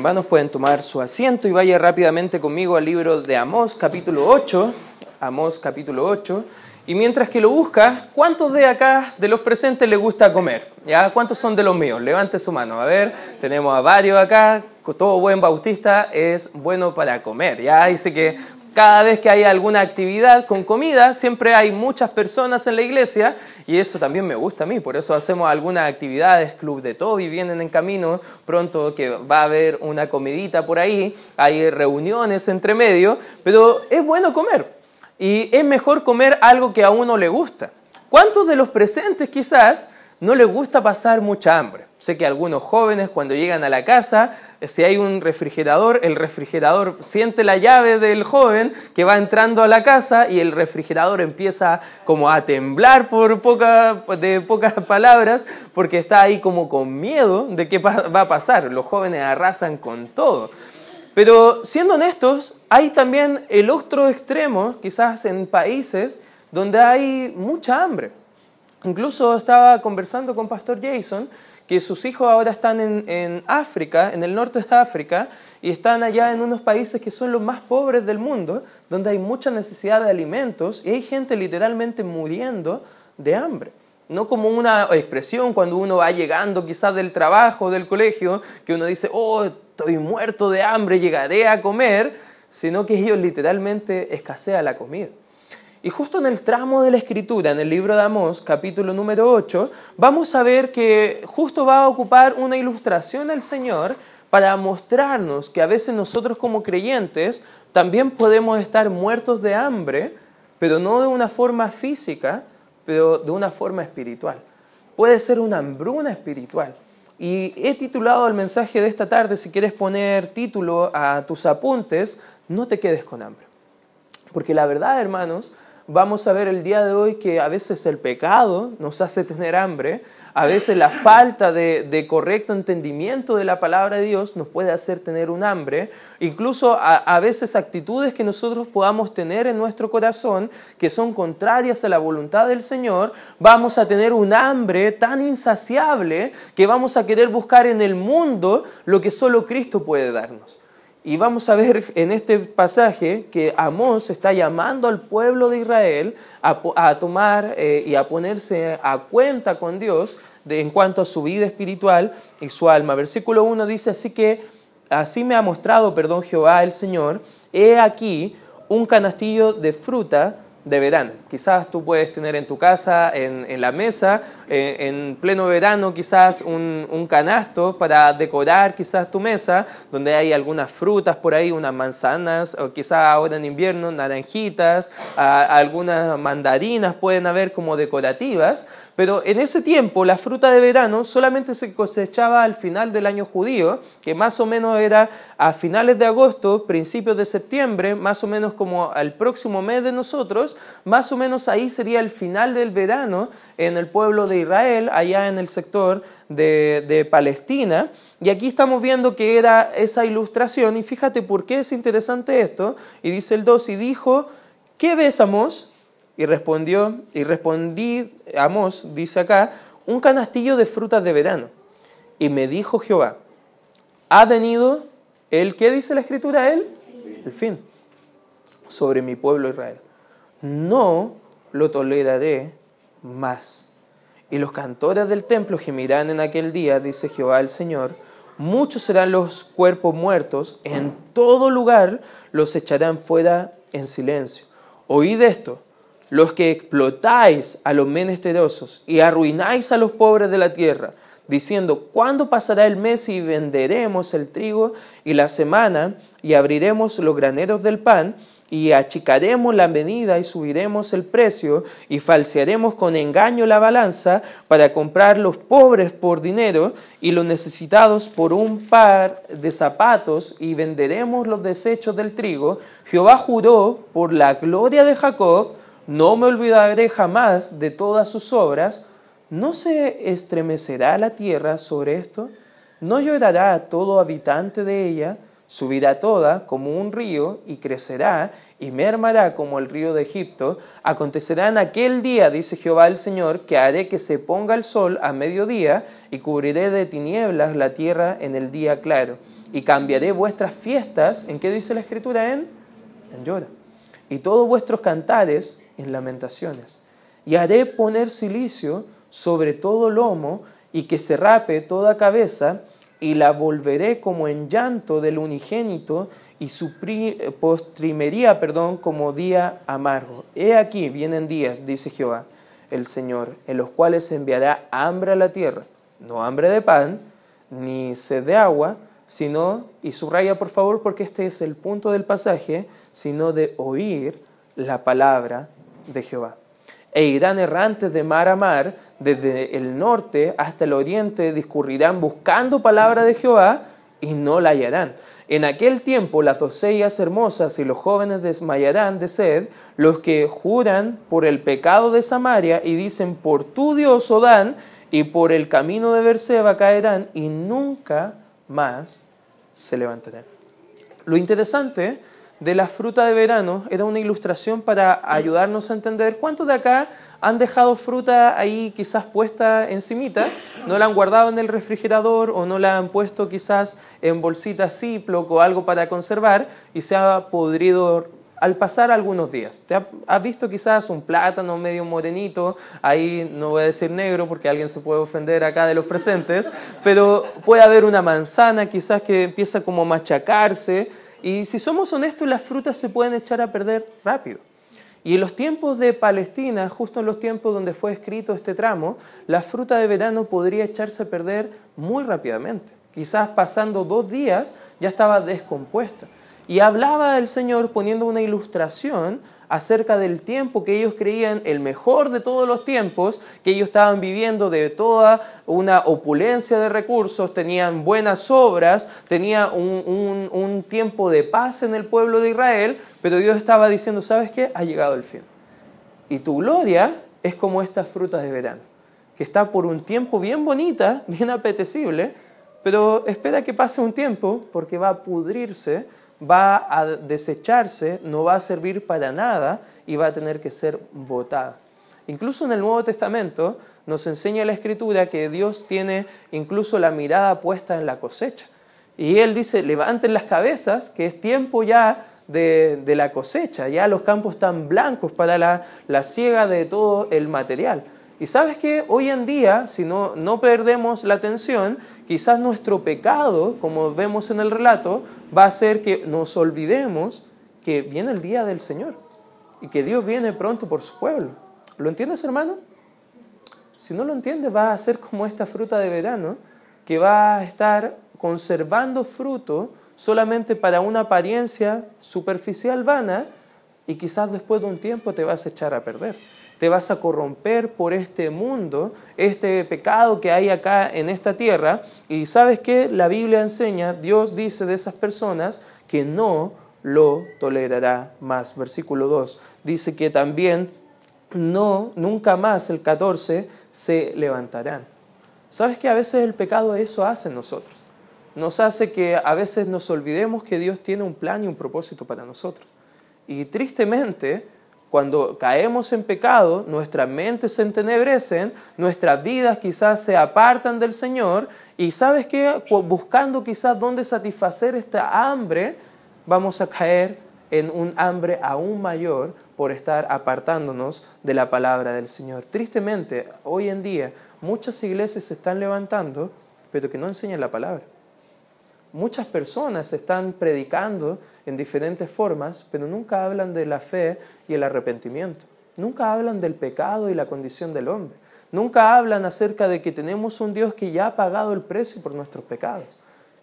Hermanos pueden tomar su asiento y vaya rápidamente conmigo al libro de Amós, capítulo 8. Amós, capítulo 8. Y mientras que lo busca, ¿cuántos de acá, de los presentes, les gusta comer? ¿Ya? ¿Cuántos son de los míos? Levante su mano. A ver, tenemos a varios acá. Todo buen bautista es bueno para comer. Ya dice que cada vez que hay alguna actividad con comida, siempre hay muchas personas en la iglesia y eso también me gusta a mí. Por eso hacemos algunas actividades, Club de Toby vienen en camino pronto que va a haber una comidita por ahí, hay reuniones entre medio, pero es bueno comer y es mejor comer algo que a uno le gusta. ¿Cuántos de los presentes quizás no les gusta pasar mucha hambre? Sé que algunos jóvenes cuando llegan a la casa, si hay un refrigerador, el refrigerador siente la llave del joven que va entrando a la casa y el refrigerador empieza como a temblar por poca, de pocas palabras porque está ahí como con miedo de qué va a pasar. Los jóvenes arrasan con todo. Pero siendo honestos, hay también el otro extremo, quizás en países donde hay mucha hambre. Incluso estaba conversando con Pastor Jason que sus hijos ahora están en, África, en el norte de África, y están allá en unos países que son los más pobres del mundo, donde hay mucha necesidad de alimentos y hay gente literalmente muriendo de hambre. No como una expresión cuando uno va llegando quizás del trabajo, del colegio, que uno dice, oh, estoy muerto de hambre, llegaré a comer, sino que ellos literalmente escasea la comida. Y justo en el tramo de la escritura, en el libro de Amós, capítulo número 8, vamos a ver que justo va a ocupar una ilustración el Señor para mostrarnos que a veces nosotros como creyentes también podemos estar muertos de hambre, pero no de una forma física, pero de una forma espiritual. Puede ser una hambruna espiritual. Y he titulado el mensaje de esta tarde, si quieres poner título a tus apuntes, no te quedes con hambre. Porque la verdad, hermanos, vamos a ver el día de hoy que a veces el pecado nos hace tener hambre, a veces la falta de, correcto entendimiento de la palabra de Dios nos puede hacer tener un hambre, incluso a, a, veces actitudes que nosotros podamos tener en nuestro corazón que son contrarias a la voluntad del Señor, vamos a tener un hambre tan insaciable que vamos a querer buscar en el mundo lo que solo Cristo puede darnos. Y vamos a ver en este pasaje que Amós está llamando al pueblo de Israel a, tomar eh, y a ponerse a cuenta con Dios en cuanto a su vida espiritual y su alma. Versículo 1 dice, así que así me ha mostrado, perdón, Jehová el Señor, he aquí un canastillo de fruta de verano. Quizás tú puedes tener en tu casa, en, la mesa, eh, en pleno verano, quizás un, canasto para decorar quizás tu mesa, donde hay algunas frutas por ahí, unas manzanas, o quizás ahora en invierno naranjitas, algunas mandarinas pueden haber como decorativas, pero en ese tiempo la fruta de verano solamente se cosechaba al final del año judío, que más o menos era a finales de agosto, principios de septiembre, más o menos como al próximo mes de nosotros, más o menos ahí sería el final del verano en el pueblo de Israel, allá en el sector de, de Palestina. Y aquí estamos viendo que era esa ilustración, y fíjate por qué es interesante esto, y dice el 2, y dijo, ¿qué besamos? Y respondió, y respondí, Amos, dice acá, un canastillo de frutas de verano. Y me dijo Jehová, ha venido el, ¿qué dice la escritura él? El fin, sobre mi pueblo Israel. No lo toleraré más. Y los cantores del templo gemirán en aquel día, dice Jehová el Señor, muchos serán los cuerpos muertos, en todo lugar los echarán fuera en silencio. Oíd esto, los que explotáis a los menesterosos y arruináis a los pobres de la tierra, diciendo, ¿cuándo pasará el mes y venderemos el trigo y la semana y abriremos los graneros del pan? y achicaremos la medida y subiremos el precio y falsearemos con engaño la balanza para comprar los pobres por dinero y los necesitados por un par de zapatos y venderemos los desechos del trigo. Jehová juró por la gloria de Jacob no me olvidaré jamás de todas sus obras, ¿no se estremecerá la tierra sobre esto? ¿No llorará todo habitante de ella? Subirá toda como un río y crecerá y mermará como el río de Egipto. Acontecerá en aquel día, dice Jehová el Señor, que haré que se ponga el sol a mediodía y cubriré de tinieblas la tierra en el día claro y cambiaré vuestras fiestas, ¿en qué dice la escritura? En, en llora. Y todos vuestros cantares en lamentaciones. Y haré poner silicio sobre todo lomo y que se rape toda cabeza y la volveré como en llanto del unigénito y su postrimería, perdón, como día amargo. He aquí vienen días, dice Jehová, el Señor, en los cuales enviará hambre a la tierra, no hambre de pan, ni sed de agua, sino, y subraya por favor porque este es el punto del pasaje, sino de oír la palabra de Jehová. E irán errantes de mar a mar, desde el norte hasta el oriente, discurrirán buscando palabra de Jehová y no la hallarán. En aquel tiempo las doncellas hermosas y los jóvenes desmayarán de sed, los que juran por el pecado de Samaria y dicen por tu Dios Odán y por el camino de Berseba caerán y nunca más se levantarán. Lo interesante de la fruta de verano era una ilustración para ayudarnos a entender cuántos de acá han dejado fruta ahí quizás puesta encimita, no la han guardado en el refrigerador o no la han puesto quizás en bolsitas Ziploc o algo para conservar y se ha podrido al pasar algunos días. ¿Te has visto quizás un plátano medio morenito? Ahí no voy a decir negro porque alguien se puede ofender acá de los presentes, pero puede haber una manzana quizás que empieza como a machacarse y si somos honestos, las frutas se pueden echar a perder rápido. Y en los tiempos de Palestina, justo en los tiempos donde fue escrito este tramo, la fruta de verano podría echarse a perder muy rápidamente. Quizás pasando dos días ya estaba descompuesta. Y hablaba el Señor poniendo una ilustración acerca del tiempo que ellos creían el mejor de todos los tiempos, que ellos estaban viviendo de toda una opulencia de recursos, tenían buenas obras, tenía un, un tiempo de paz en el pueblo de Israel, pero Dios estaba diciendo, ¿sabes qué? Ha llegado el fin. Y tu gloria es como esta fruta de verano, que está por un tiempo bien bonita, bien apetecible, pero espera que pase un tiempo porque va a pudrirse va a desecharse, no va a servir para nada y va a tener que ser votada. Incluso en el Nuevo Testamento nos enseña la Escritura que Dios tiene incluso la mirada puesta en la cosecha. Y Él dice, levanten las cabezas, que es tiempo ya de, la cosecha, ya los campos están blancos para la, la siega de todo el material. Y sabes que hoy en día, si no, no perdemos la atención, quizás nuestro pecado, como vemos en el relato, va a hacer que nos olvidemos que viene el día del Señor y que Dios viene pronto por su pueblo. ¿Lo entiendes, hermano? Si no lo entiendes, va a ser como esta fruta de verano que va a estar conservando fruto solamente para una apariencia superficial vana y quizás después de un tiempo te vas a echar a perder te vas a corromper por este mundo, este pecado que hay acá en esta tierra. Y sabes que la Biblia enseña, Dios dice de esas personas que no lo tolerará más. Versículo 2 dice que también no, nunca más, el 14, se levantarán. ¿Sabes que a veces el pecado eso hace en nosotros? Nos hace que a veces nos olvidemos que Dios tiene un plan y un propósito para nosotros. Y tristemente, cuando caemos en pecado, nuestras mentes se entenebrecen, nuestras vidas quizás se apartan del Señor y sabes que buscando quizás dónde satisfacer esta hambre, vamos a caer en un hambre aún mayor por estar apartándonos de la palabra del Señor. Tristemente, hoy en día muchas iglesias se están levantando, pero que no enseñan la palabra. Muchas personas están predicando en diferentes formas, pero nunca hablan de la fe y el arrepentimiento. Nunca hablan del pecado y la condición del hombre. Nunca hablan acerca de que tenemos un Dios que ya ha pagado el precio por nuestros pecados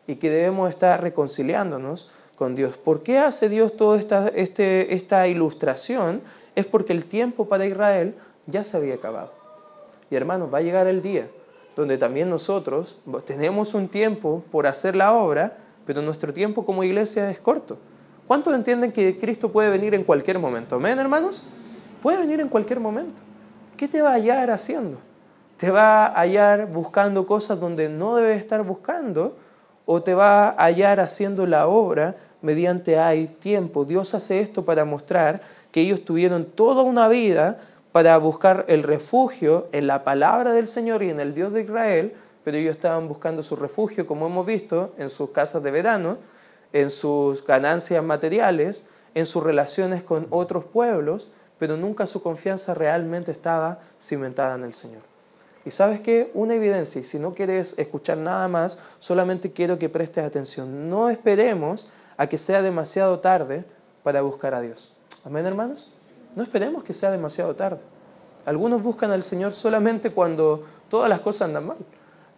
y que debemos estar reconciliándonos con Dios. ¿Por qué hace Dios toda esta, este, esta ilustración? Es porque el tiempo para Israel ya se había acabado. Y hermanos, va a llegar el día donde también nosotros tenemos un tiempo por hacer la obra, pero nuestro tiempo como iglesia es corto. ¿Cuántos entienden que Cristo puede venir en cualquier momento? ¿Amén, hermanos? Puede venir en cualquier momento. ¿Qué te va a hallar haciendo? ¿Te va a hallar buscando cosas donde no debes estar buscando? ¿O te va a hallar haciendo la obra mediante hay tiempo? Dios hace esto para mostrar que ellos tuvieron toda una vida para buscar el refugio en la palabra del Señor y en el Dios de Israel, pero ellos estaban buscando su refugio, como hemos visto, en sus casas de verano, en sus ganancias materiales, en sus relaciones con otros pueblos, pero nunca su confianza realmente estaba cimentada en el Señor. Y sabes qué? Una evidencia, y si no quieres escuchar nada más, solamente quiero que prestes atención. No esperemos a que sea demasiado tarde para buscar a Dios. Amén, hermanos. No esperemos que sea demasiado tarde. Algunos buscan al Señor solamente cuando todas las cosas andan mal.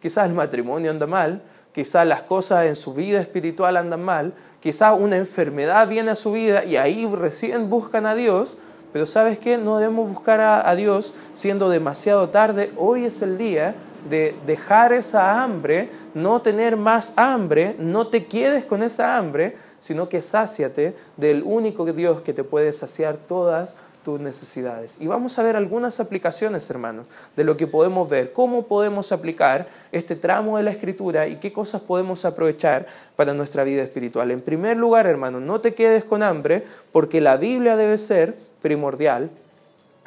Quizás el matrimonio anda mal, quizás las cosas en su vida espiritual andan mal, quizás una enfermedad viene a su vida y ahí recién buscan a Dios, pero sabes qué, no debemos buscar a, Dios siendo demasiado tarde. Hoy es el día de dejar esa hambre, no tener más hambre, no te quedes con esa hambre, sino que sáciate del único Dios que te puede saciar todas necesidades. Y vamos a ver algunas aplicaciones, hermanos, de lo que podemos ver, cómo podemos aplicar este tramo de la escritura y qué cosas podemos aprovechar para nuestra vida espiritual. En primer lugar, hermanos, no te quedes con hambre porque la Biblia debe ser primordial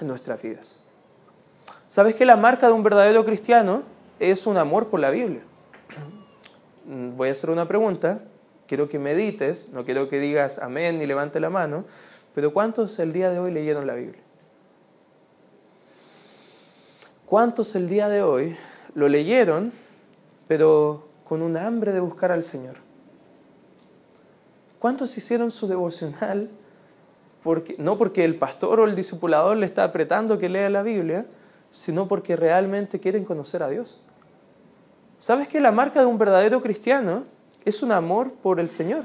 en nuestras vidas. ¿Sabes que la marca de un verdadero cristiano es un amor por la Biblia? Voy a hacer una pregunta, quiero que medites, no quiero que digas amén ni levante la mano, pero ¿cuántos el día de hoy leyeron la Biblia? ¿Cuántos el día de hoy lo leyeron, pero con un hambre de buscar al Señor? ¿Cuántos hicieron su devocional? Porque, no porque el pastor o el discipulador le está apretando que lea la Biblia, sino porque realmente quieren conocer a Dios. ¿Sabes que la marca de un verdadero cristiano es un amor por el Señor?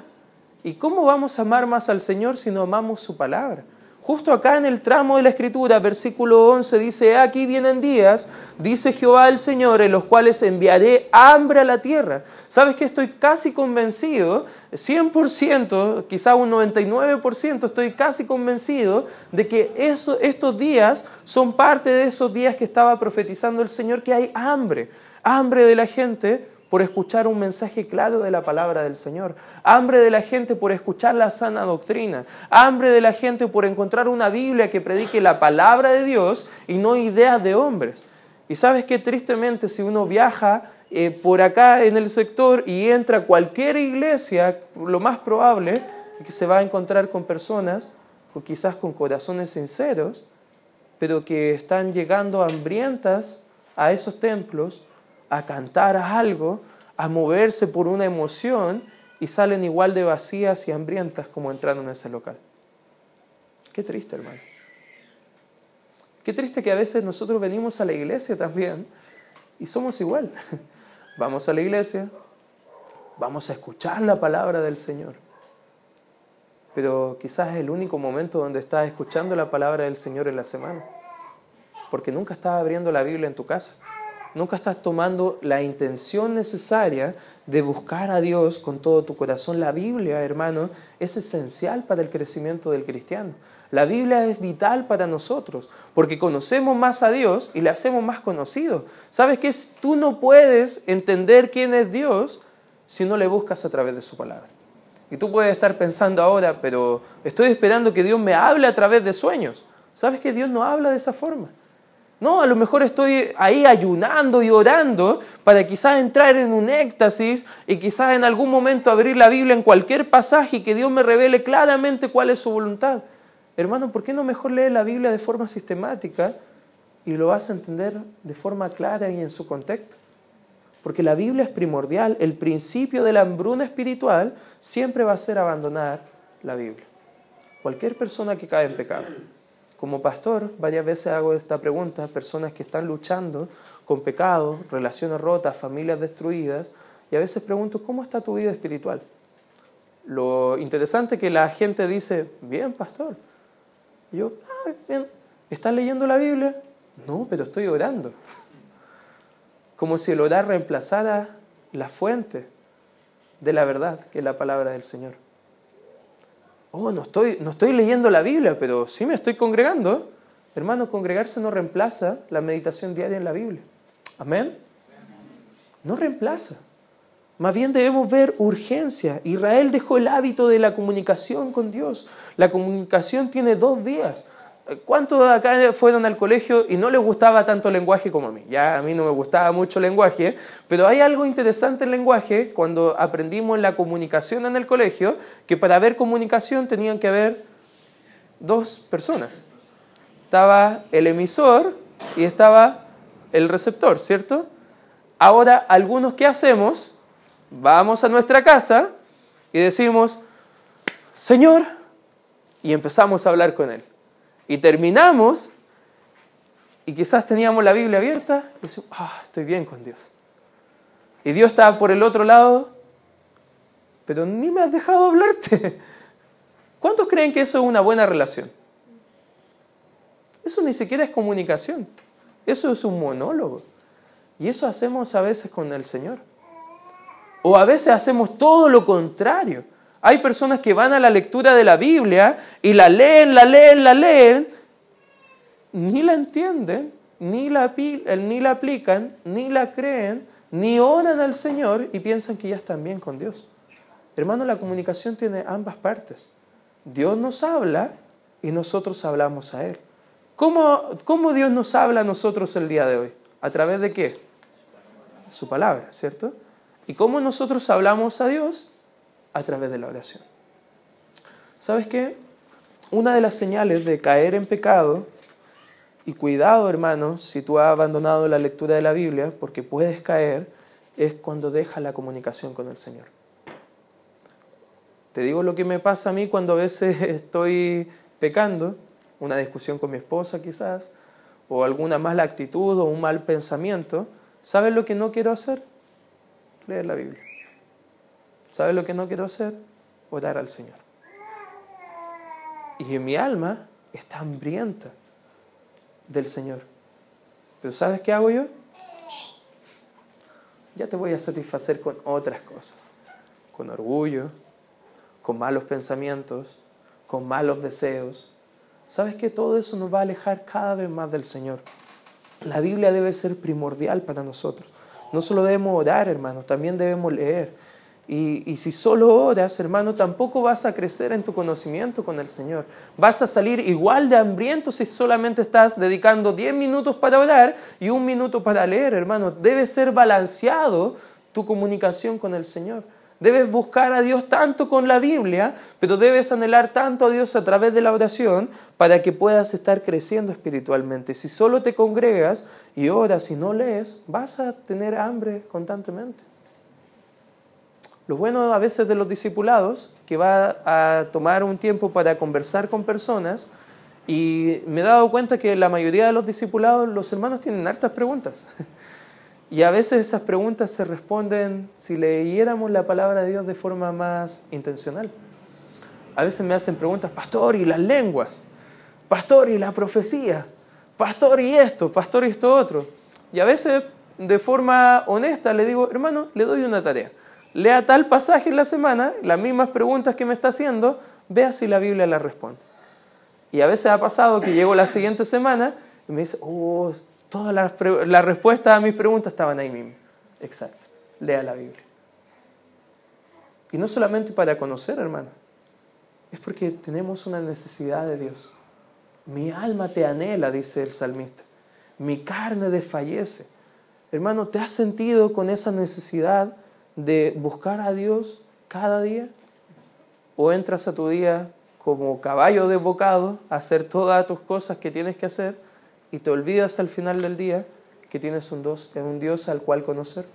¿Y cómo vamos a amar más al Señor si no amamos su palabra? Justo acá en el tramo de la escritura, versículo 11, dice, aquí vienen días, dice Jehová el Señor, en los cuales enviaré hambre a la tierra. ¿Sabes que estoy casi convencido, 100%, quizá un 99%, estoy casi convencido de que estos días son parte de esos días que estaba profetizando el Señor, que hay hambre, hambre de la gente por escuchar un mensaje claro de la palabra del Señor, hambre de la gente por escuchar la sana doctrina, hambre de la gente por encontrar una Biblia que predique la palabra de Dios y no ideas de hombres. Y sabes que tristemente si uno viaja eh, por acá en el sector y entra a cualquier iglesia, lo más probable es que se va a encontrar con personas, quizás con corazones sinceros, pero que están llegando hambrientas a esos templos a cantar algo, a moverse por una emoción y salen igual de vacías y hambrientas como entraron en ese local. Qué triste, hermano. Qué triste que a veces nosotros venimos a la iglesia también y somos igual. Vamos a la iglesia, vamos a escuchar la palabra del Señor. Pero quizás es el único momento donde estás escuchando la palabra del Señor en la semana. Porque nunca estás abriendo la Biblia en tu casa nunca estás tomando la intención necesaria de buscar a Dios con todo tu corazón. La Biblia, hermano, es esencial para el crecimiento del cristiano. La Biblia es vital para nosotros, porque conocemos más a Dios y le hacemos más conocido. ¿Sabes qué? Tú no puedes entender quién es Dios si no le buscas a través de su palabra. Y tú puedes estar pensando ahora, pero estoy esperando que Dios me hable a través de sueños. ¿Sabes que Dios no habla de esa forma? No, a lo mejor estoy ahí ayunando y orando para quizás entrar en un éxtasis y quizás en algún momento abrir la Biblia en cualquier pasaje y que Dios me revele claramente cuál es su voluntad. Hermano, ¿por qué no mejor leer la Biblia de forma sistemática y lo vas a entender de forma clara y en su contexto? Porque la Biblia es primordial. El principio de la hambruna espiritual siempre va a ser abandonar la Biblia. Cualquier persona que cae en pecado. Como pastor, varias veces hago esta pregunta a personas que están luchando con pecados, relaciones rotas, familias destruidas, y a veces pregunto, ¿cómo está tu vida espiritual? Lo interesante es que la gente dice, bien, pastor. Yo, ah, bien, ¿estás leyendo la Biblia? No, pero estoy orando. Como si el orar reemplazara la fuente de la verdad, que es la palabra del Señor oh, no estoy, no estoy leyendo la Biblia, pero sí me estoy congregando. Hermano, congregarse no reemplaza la meditación diaria en la Biblia. Amén. No reemplaza. Más bien debemos ver urgencia. Israel dejó el hábito de la comunicación con Dios. La comunicación tiene dos vías. ¿Cuántos de acá fueron al colegio y no les gustaba tanto el lenguaje como a mí? Ya a mí no me gustaba mucho el lenguaje, pero hay algo interesante en el lenguaje cuando aprendimos la comunicación en el colegio, que para haber comunicación tenían que haber dos personas. Estaba el emisor y estaba el receptor, ¿cierto? Ahora, algunos que hacemos, vamos a nuestra casa y decimos, Señor, y empezamos a hablar con Él. Y terminamos y quizás teníamos la Biblia abierta y decimos, ah, estoy bien con Dios. Y Dios está por el otro lado, pero ni me has dejado hablarte. ¿Cuántos creen que eso es una buena relación? Eso ni siquiera es comunicación. Eso es un monólogo. Y eso hacemos a veces con el Señor. O a veces hacemos todo lo contrario. Hay personas que van a la lectura de la Biblia y la leen, la leen, la leen, ni la entienden, ni la, ni la aplican, ni la creen, ni oran al Señor y piensan que ya están bien con Dios. Hermano, la comunicación tiene ambas partes. Dios nos habla y nosotros hablamos a Él. ¿Cómo, ¿Cómo, Dios nos habla a nosotros el día de hoy? ¿A través de qué? Su palabra, ¿cierto? ¿Y cómo nosotros hablamos a Dios? A través de la oración. ¿Sabes qué? Una de las señales de caer en pecado, y cuidado hermano, si tú has abandonado la lectura de la Biblia, porque puedes caer, es cuando dejas la comunicación con el Señor. Te digo lo que me pasa a mí cuando a veces estoy pecando, una discusión con mi esposa quizás, o alguna mala actitud o un mal pensamiento. ¿Sabes lo que no quiero hacer? Leer la Biblia. ¿Sabes lo que no quiero hacer? Orar al Señor. Y mi alma está hambrienta del Señor. Pero ¿sabes qué hago yo? Ya te voy a satisfacer con otras cosas. Con orgullo, con malos pensamientos, con malos deseos. ¿Sabes que todo eso nos va a alejar cada vez más del Señor? La Biblia debe ser primordial para nosotros. No solo debemos orar, hermanos, también debemos leer. Y, si solo oras, hermano, tampoco vas a crecer en tu conocimiento con el Señor. Vas a salir igual de hambriento si solamente estás dedicando 10 minutos para orar y un minuto para leer, hermano. Debe ser balanceado tu comunicación con el Señor. Debes buscar a Dios tanto con la Biblia, pero debes anhelar tanto a Dios a través de la oración para que puedas estar creciendo espiritualmente. Si solo te congregas y oras y no lees, vas a tener hambre constantemente. Lo bueno a veces de los discipulados, que va a tomar un tiempo para conversar con personas, y me he dado cuenta que la mayoría de los discipulados, los hermanos tienen hartas preguntas. Y a veces esas preguntas se responden si leyéramos la palabra de Dios de forma más intencional. A veces me hacen preguntas, pastor, ¿y las lenguas? Pastor, ¿y la profecía? Pastor, ¿y esto? Pastor, ¿y esto otro? Y a veces, de forma honesta, le digo, hermano, le doy una tarea lea tal pasaje en la semana, las mismas preguntas que me está haciendo, vea si la Biblia la responde. Y a veces ha pasado que llego la siguiente semana y me dice, oh, todas las, las respuestas a mis preguntas estaban ahí mismo. Exacto, lea la Biblia. Y no solamente para conocer, hermano, es porque tenemos una necesidad de Dios. Mi alma te anhela, dice el salmista. Mi carne desfallece. Hermano, ¿te has sentido con esa necesidad de buscar a Dios cada día? ¿O entras a tu día como caballo desbocado a hacer todas tus cosas que tienes que hacer y te olvidas al final del día que tienes un Dios, un Dios al cual conocer?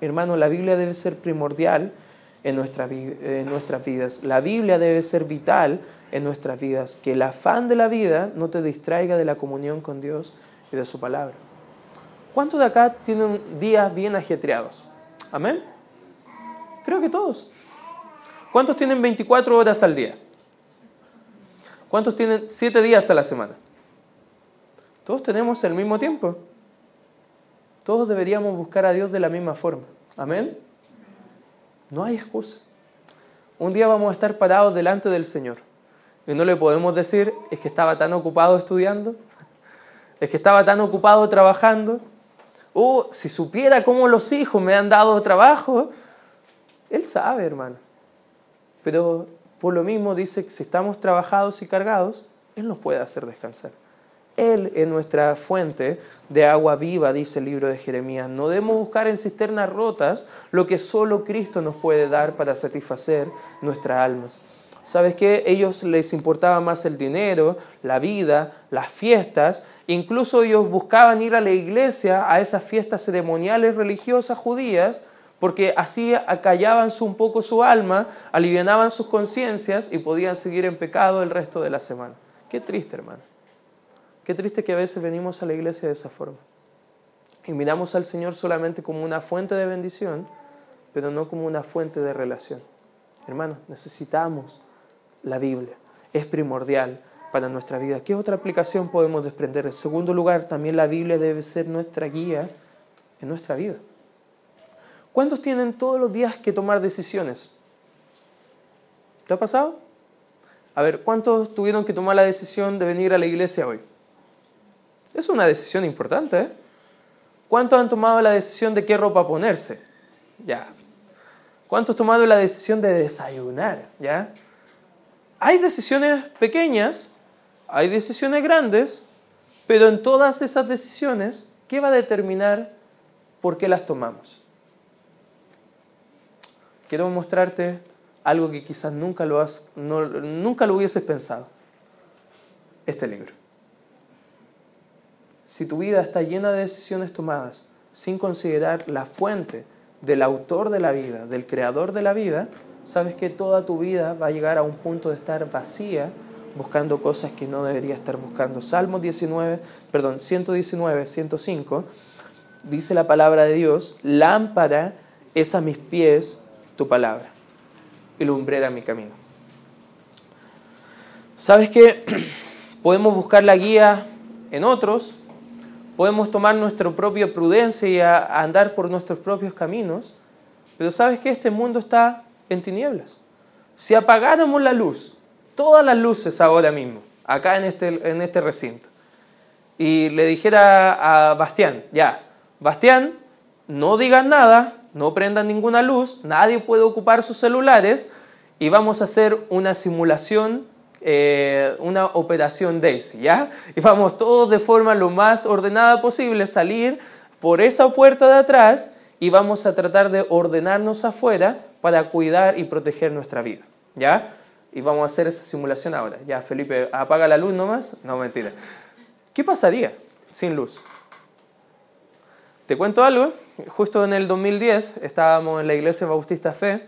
Hermano, la Biblia debe ser primordial en, nuestra, en nuestras vidas. La Biblia debe ser vital en nuestras vidas. Que el afán de la vida no te distraiga de la comunión con Dios y de su palabra. ¿Cuántos de acá tienen días bien ajetreados? Amén. Creo que todos. ¿Cuántos tienen 24 horas al día? ¿Cuántos tienen 7 días a la semana? Todos tenemos el mismo tiempo. Todos deberíamos buscar a Dios de la misma forma. Amén. No hay excusa. Un día vamos a estar parados delante del Señor y no le podemos decir, es que estaba tan ocupado estudiando, es que estaba tan ocupado trabajando, oh, si supiera cómo los hijos me han dado trabajo, él sabe, hermano. Pero por lo mismo dice que si estamos trabajados y cargados, Él nos puede hacer descansar. Él es nuestra fuente de agua viva, dice el libro de Jeremías. No debemos buscar en cisternas rotas lo que solo Cristo nos puede dar para satisfacer nuestras almas. ¿Sabes qué? Ellos les importaba más el dinero, la vida, las fiestas. Incluso ellos buscaban ir a la iglesia, a esas fiestas ceremoniales religiosas judías, porque así acallaban un poco su alma, alivianaban sus conciencias y podían seguir en pecado el resto de la semana. Qué triste, hermano. Qué triste que a veces venimos a la iglesia de esa forma. Y miramos al Señor solamente como una fuente de bendición, pero no como una fuente de relación. Hermano, necesitamos la Biblia. Es primordial para nuestra vida. ¿Qué otra aplicación podemos desprender? En segundo lugar, también la Biblia debe ser nuestra guía en nuestra vida. ¿Cuántos tienen todos los días que tomar decisiones? ¿Te ha pasado? A ver, ¿cuántos tuvieron que tomar la decisión de venir a la iglesia hoy? Es una decisión importante. ¿eh? ¿Cuántos han tomado la decisión de qué ropa ponerse? Ya. ¿Cuántos tomado la decisión de desayunar? ¿Ya? Hay decisiones pequeñas, hay decisiones grandes, pero en todas esas decisiones, ¿qué va a determinar por qué las tomamos? Quiero mostrarte algo que quizás nunca lo, has, nunca lo hubieses pensado. Este libro. Si tu vida está llena de decisiones tomadas sin considerar la fuente del autor de la vida, del creador de la vida, sabes que toda tu vida va a llegar a un punto de estar vacía buscando cosas que no debería estar buscando. Salmo 19, perdón, 119, 105 dice la palabra de Dios, lámpara es a mis pies tu palabra y lumbrera mi camino. ¿Sabes que podemos buscar la guía en otros? Podemos tomar nuestra propia prudencia y andar por nuestros propios caminos, pero sabes que este mundo está en tinieblas. Si apagáramos la luz, todas las luces ahora mismo, acá en este, en este recinto, y le dijera a Bastián, ya, Bastián, no digan nada, no prendan ninguna luz, nadie puede ocupar sus celulares y vamos a hacer una simulación, eh, una operación Daisy, ¿ya? Y vamos todos de forma lo más ordenada posible salir por esa puerta de atrás y vamos a tratar de ordenarnos afuera para cuidar y proteger nuestra vida. ¿Ya? Y vamos a hacer esa simulación ahora. Ya, Felipe, apaga la luz nomás. No, mentira. ¿Qué pasaría sin luz? Te cuento algo. Justo en el 2010 estábamos en la Iglesia Bautista Fe.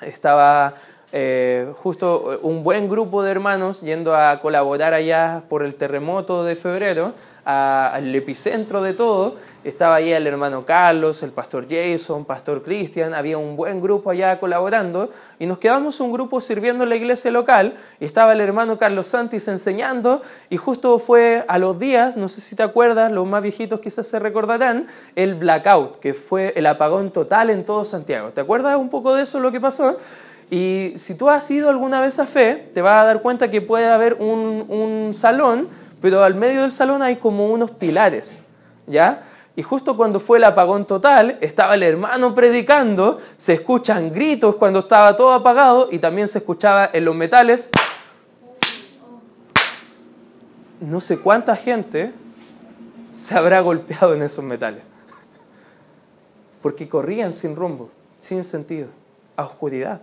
Estaba eh, justo un buen grupo de hermanos yendo a colaborar allá por el terremoto de febrero, al epicentro de todo estaba ahí el hermano Carlos, el pastor Jason, pastor Cristian, había un buen grupo allá colaborando y nos quedamos un grupo sirviendo en la iglesia local y estaba el hermano Carlos Santis enseñando y justo fue a los días, no sé si te acuerdas, los más viejitos quizás se recordarán, el blackout, que fue el apagón total en todo Santiago. ¿Te acuerdas un poco de eso lo que pasó? Y si tú has ido alguna vez a fe, te vas a dar cuenta que puede haber un, un salón, pero al medio del salón hay como unos pilares, ¿ya? Y justo cuando fue el apagón total, estaba el hermano predicando, se escuchan gritos cuando estaba todo apagado y también se escuchaba en los metales. No sé cuánta gente se habrá golpeado en esos metales. Porque corrían sin rumbo, sin sentido, a oscuridad.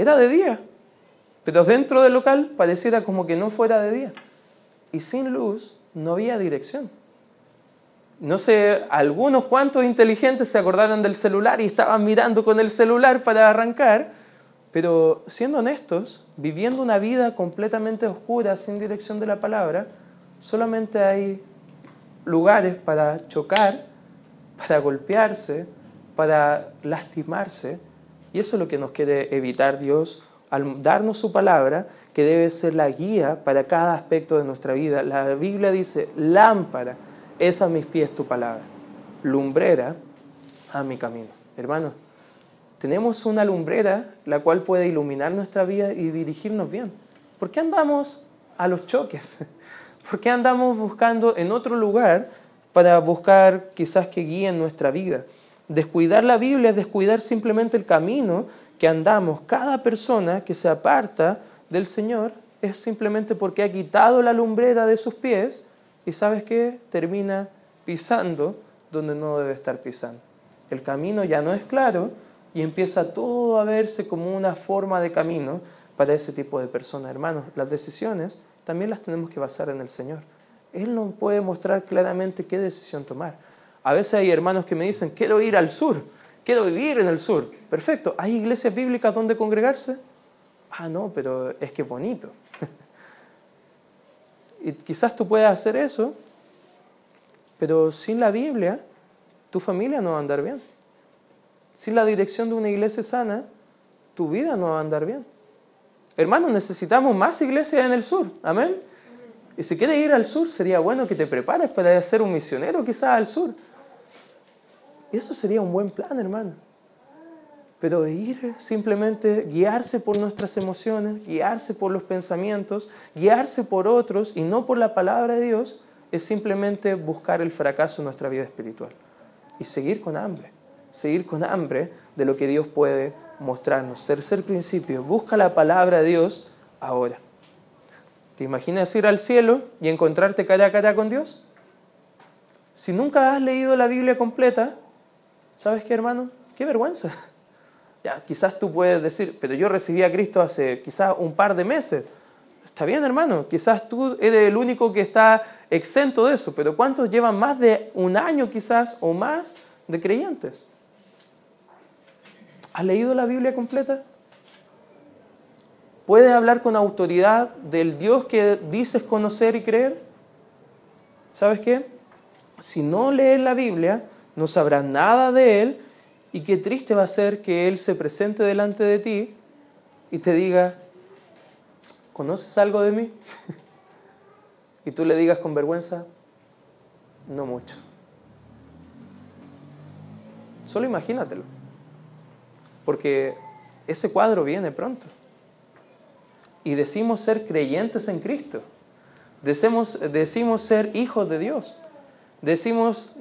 Era de día, pero dentro del local pareciera como que no fuera de día. Y sin luz no había dirección no sé, algunos cuantos inteligentes se acordaron del celular y estaban mirando con el celular para arrancar, pero siendo honestos, viviendo una vida completamente oscura, sin dirección de la palabra, solamente hay lugares para chocar, para golpearse, para lastimarse, y eso es lo que nos quiere evitar Dios al darnos su palabra, que debe ser la guía para cada aspecto de nuestra vida. La Biblia dice lámpara es a mis pies tu palabra, lumbrera a mi camino. Hermanos, tenemos una lumbrera la cual puede iluminar nuestra vida y dirigirnos bien. ¿Por qué andamos a los choques? ¿Por qué andamos buscando en otro lugar para buscar quizás que guíen nuestra vida? Descuidar la Biblia es descuidar simplemente el camino que andamos. Cada persona que se aparta del Señor es simplemente porque ha quitado la lumbrera de sus pies y sabes qué? Termina pisando donde no debe estar pisando. El camino ya no es claro y empieza todo a verse como una forma de camino para ese tipo de personas. Hermanos, las decisiones también las tenemos que basar en el Señor. Él nos puede mostrar claramente qué decisión tomar. A veces hay hermanos que me dicen, quiero ir al sur, quiero vivir en el sur. Perfecto, ¿hay iglesias bíblicas donde congregarse? Ah, no, pero es que bonito. y quizás tú puedas hacer eso, pero sin la Biblia, tu familia no va a andar bien. Sin la dirección de una iglesia sana, tu vida no va a andar bien. Hermanos, necesitamos más iglesias en el sur. Amén. Y si quieres ir al sur, sería bueno que te prepares para ser un misionero quizás al sur. Eso sería un buen plan, hermano. Pero ir simplemente, guiarse por nuestras emociones, guiarse por los pensamientos, guiarse por otros y no por la palabra de Dios, es simplemente buscar el fracaso en nuestra vida espiritual. Y seguir con hambre, seguir con hambre de lo que Dios puede mostrarnos. Tercer principio, busca la palabra de Dios ahora. ¿Te imaginas ir al cielo y encontrarte cara a cara con Dios? Si nunca has leído la Biblia completa, ¿sabes qué, hermano? Qué vergüenza. Ya, quizás tú puedes decir, pero yo recibí a Cristo hace quizás un par de meses. Está bien, hermano, quizás tú eres el único que está exento de eso, pero ¿cuántos llevan más de un año quizás o más de creyentes? ¿Has leído la Biblia completa? ¿Puedes hablar con autoridad del Dios que dices conocer y creer? ¿Sabes qué? Si no lees la Biblia, no sabrás nada de Él y qué triste va a ser que Él se presente delante de ti y te diga, ¿conoces algo de mí? y tú le digas con vergüenza, no mucho. Solo imagínatelo porque ese cuadro viene pronto. Y decimos ser creyentes en Cristo. Decimos, decimos ser hijos de Dios. Decimos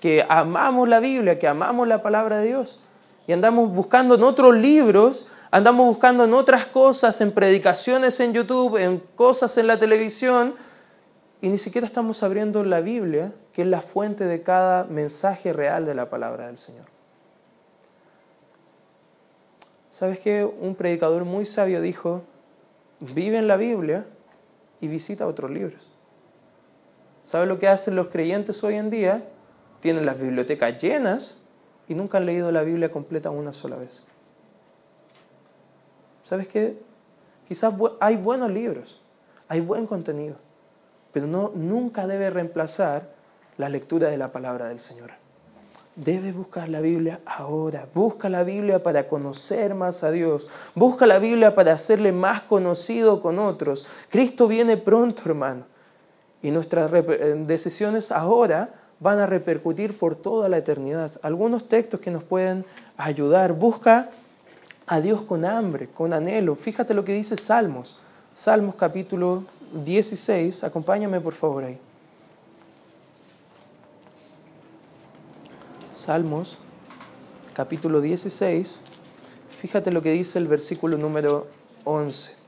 que amamos la Biblia, que amamos la palabra de Dios. Y andamos buscando en otros libros, andamos buscando en otras cosas, en predicaciones en YouTube, en cosas en la televisión, y ni siquiera estamos abriendo la Biblia, que es la fuente de cada mensaje real de la palabra del Señor. ¿Sabes qué? Un predicador muy sabio dijo, vive en la Biblia y visita otros libros. ¿Sabes lo que hacen los creyentes hoy en día? Tienen las bibliotecas llenas y nunca han leído la Biblia completa una sola vez. ¿Sabes qué? Quizás hay buenos libros, hay buen contenido, pero no, nunca debe reemplazar la lectura de la palabra del Señor. Debes buscar la Biblia ahora. Busca la Biblia para conocer más a Dios. Busca la Biblia para hacerle más conocido con otros. Cristo viene pronto, hermano. Y nuestras eh, decisiones ahora van a repercutir por toda la eternidad. Algunos textos que nos pueden ayudar. Busca a Dios con hambre, con anhelo. Fíjate lo que dice Salmos. Salmos capítulo 16. Acompáñame por favor ahí. Salmos, capítulo 16, fíjate lo que dice el versículo número 11.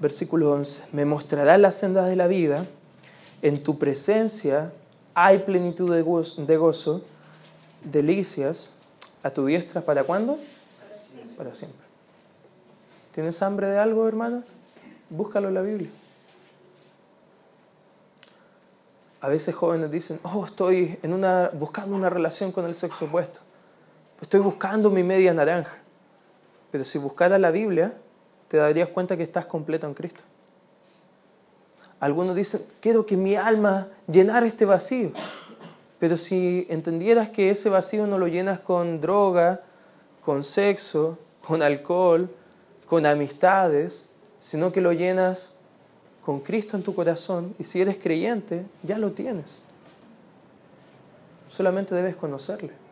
Versículo 11, me mostrará las sendas de la vida, en tu presencia hay plenitud de gozo, de gozo delicias a tu diestra, ¿para cuándo? Para siempre. Para siempre. ¿Tienes hambre de algo, hermano? Búscalo en la Biblia. A veces jóvenes dicen, oh, estoy en una, buscando una relación con el sexo opuesto. Estoy buscando mi media naranja. Pero si buscaras la Biblia, te darías cuenta que estás completo en Cristo. Algunos dicen, quiero que mi alma llenara este vacío. Pero si entendieras que ese vacío no lo llenas con droga, con sexo, con alcohol, con amistades, sino que lo llenas con Cristo en tu corazón y si eres creyente, ya lo tienes. Solamente debes conocerle.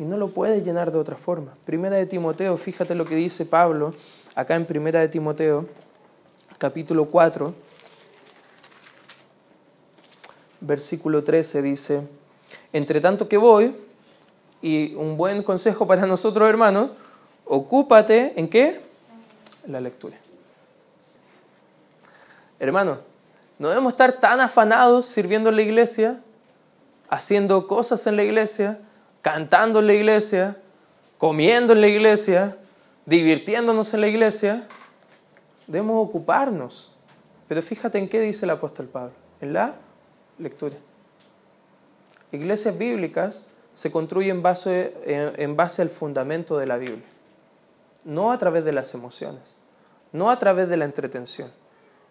Y no lo puedes llenar de otra forma. Primera de Timoteo, fíjate lo que dice Pablo acá en Primera de Timoteo, capítulo 4, versículo 13 dice, entre tanto que voy, y un buen consejo para nosotros hermanos, ocúpate en qué? La lectura. Hermanos, no debemos estar tan afanados sirviendo en la iglesia, haciendo cosas en la iglesia, cantando en la iglesia, comiendo en la iglesia, divirtiéndonos en la iglesia. Debemos ocuparnos. Pero fíjate en qué dice el apóstol Pablo, en la lectura. Iglesias bíblicas se construyen en base, en base al fundamento de la Biblia, no a través de las emociones, no a través de la entretención.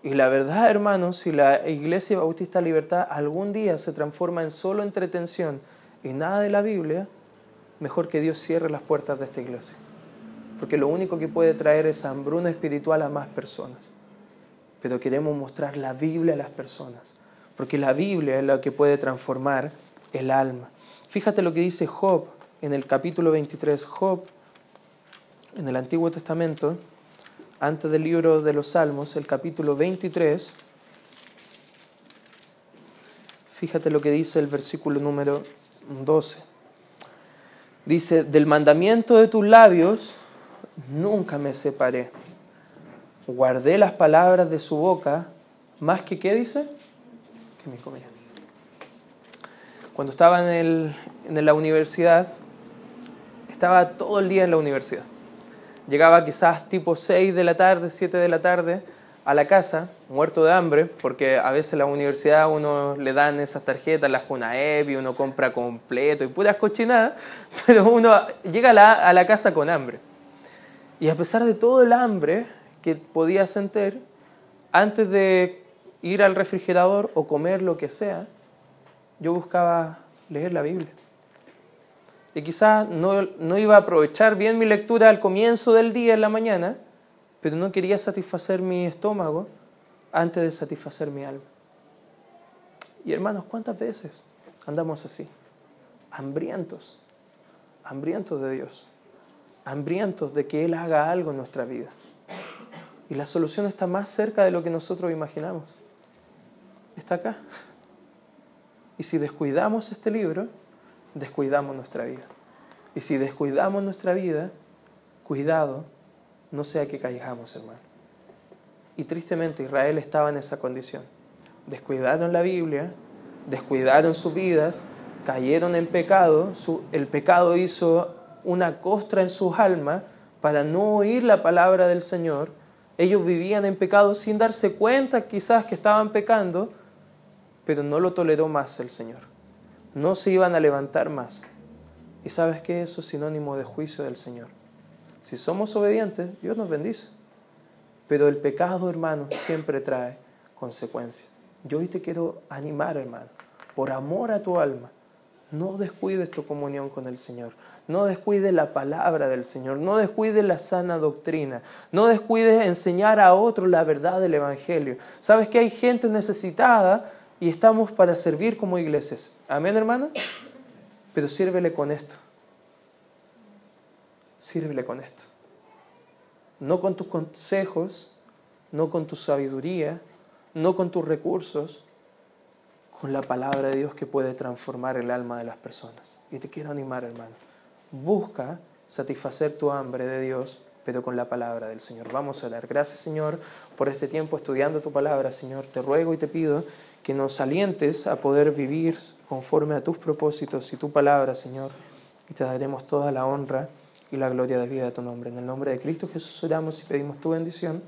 Y la verdad, hermanos, si la Iglesia Bautista Libertad algún día se transforma en solo entretención y nada de la Biblia, mejor que Dios cierre las puertas de esta iglesia. Porque lo único que puede traer es hambruna espiritual a más personas. Pero queremos mostrar la Biblia a las personas. Porque la Biblia es la que puede transformar el alma. Fíjate lo que dice Job en el capítulo 23. Job, en el Antiguo Testamento, antes del libro de los Salmos, el capítulo 23, fíjate lo que dice el versículo número 12. Dice, del mandamiento de tus labios nunca me separé. Guardé las palabras de su boca más que, ¿qué dice? Que mi comida. Cuando estaba en, en la universidad, estaba todo el día en la universidad Llegaba quizás tipo 6 de la tarde, 7 de la tarde a la casa, muerto de hambre, porque a veces en la universidad uno le dan esas tarjetas, la Junaep, y uno compra completo y puras cochinadas, pero uno llega a la, a la casa con hambre. Y a pesar de todo el hambre que podía sentir, antes de ir al refrigerador o comer lo que sea, yo buscaba leer la Biblia y quizás no, no iba a aprovechar bien mi lectura al comienzo del día, en la mañana, pero no quería satisfacer mi estómago antes de satisfacer mi alma. Y hermanos, ¿cuántas veces andamos así? Hambrientos, hambrientos de Dios, hambrientos de que Él haga algo en nuestra vida. Y la solución está más cerca de lo que nosotros imaginamos. Está acá. Y si descuidamos este libro, descuidamos nuestra vida. Y si descuidamos nuestra vida, cuidado, no sea que caigamos, hermano. Y tristemente Israel estaba en esa condición. Descuidaron la Biblia, descuidaron sus vidas, cayeron en pecado, el pecado hizo una costra en sus almas para no oír la palabra del Señor. Ellos vivían en pecado sin darse cuenta quizás que estaban pecando, pero no lo toleró más el Señor no se iban a levantar más. Y sabes que eso es sinónimo de juicio del Señor. Si somos obedientes, Dios nos bendice. Pero el pecado, hermano, siempre trae consecuencias. Yo hoy te quiero animar, hermano, por amor a tu alma, no descuides tu comunión con el Señor. No descuides la palabra del Señor. No descuides la sana doctrina. No descuides enseñar a otros la verdad del Evangelio. Sabes que hay gente necesitada y estamos para servir como iglesias. Amén, hermana. Pero sírvele con esto. Sírvele con esto. No con tus consejos, no con tu sabiduría, no con tus recursos, con la palabra de Dios que puede transformar el alma de las personas. Y te quiero animar, hermano. Busca satisfacer tu hambre de Dios, pero con la palabra del Señor. Vamos a orar. Gracias, Señor, por este tiempo estudiando tu palabra, Señor. Te ruego y te pido que nos alientes a poder vivir conforme a tus propósitos y tu palabra, Señor. Y te daremos toda la honra y la gloria de vida de tu nombre. En el nombre de Cristo Jesús oramos y pedimos tu bendición.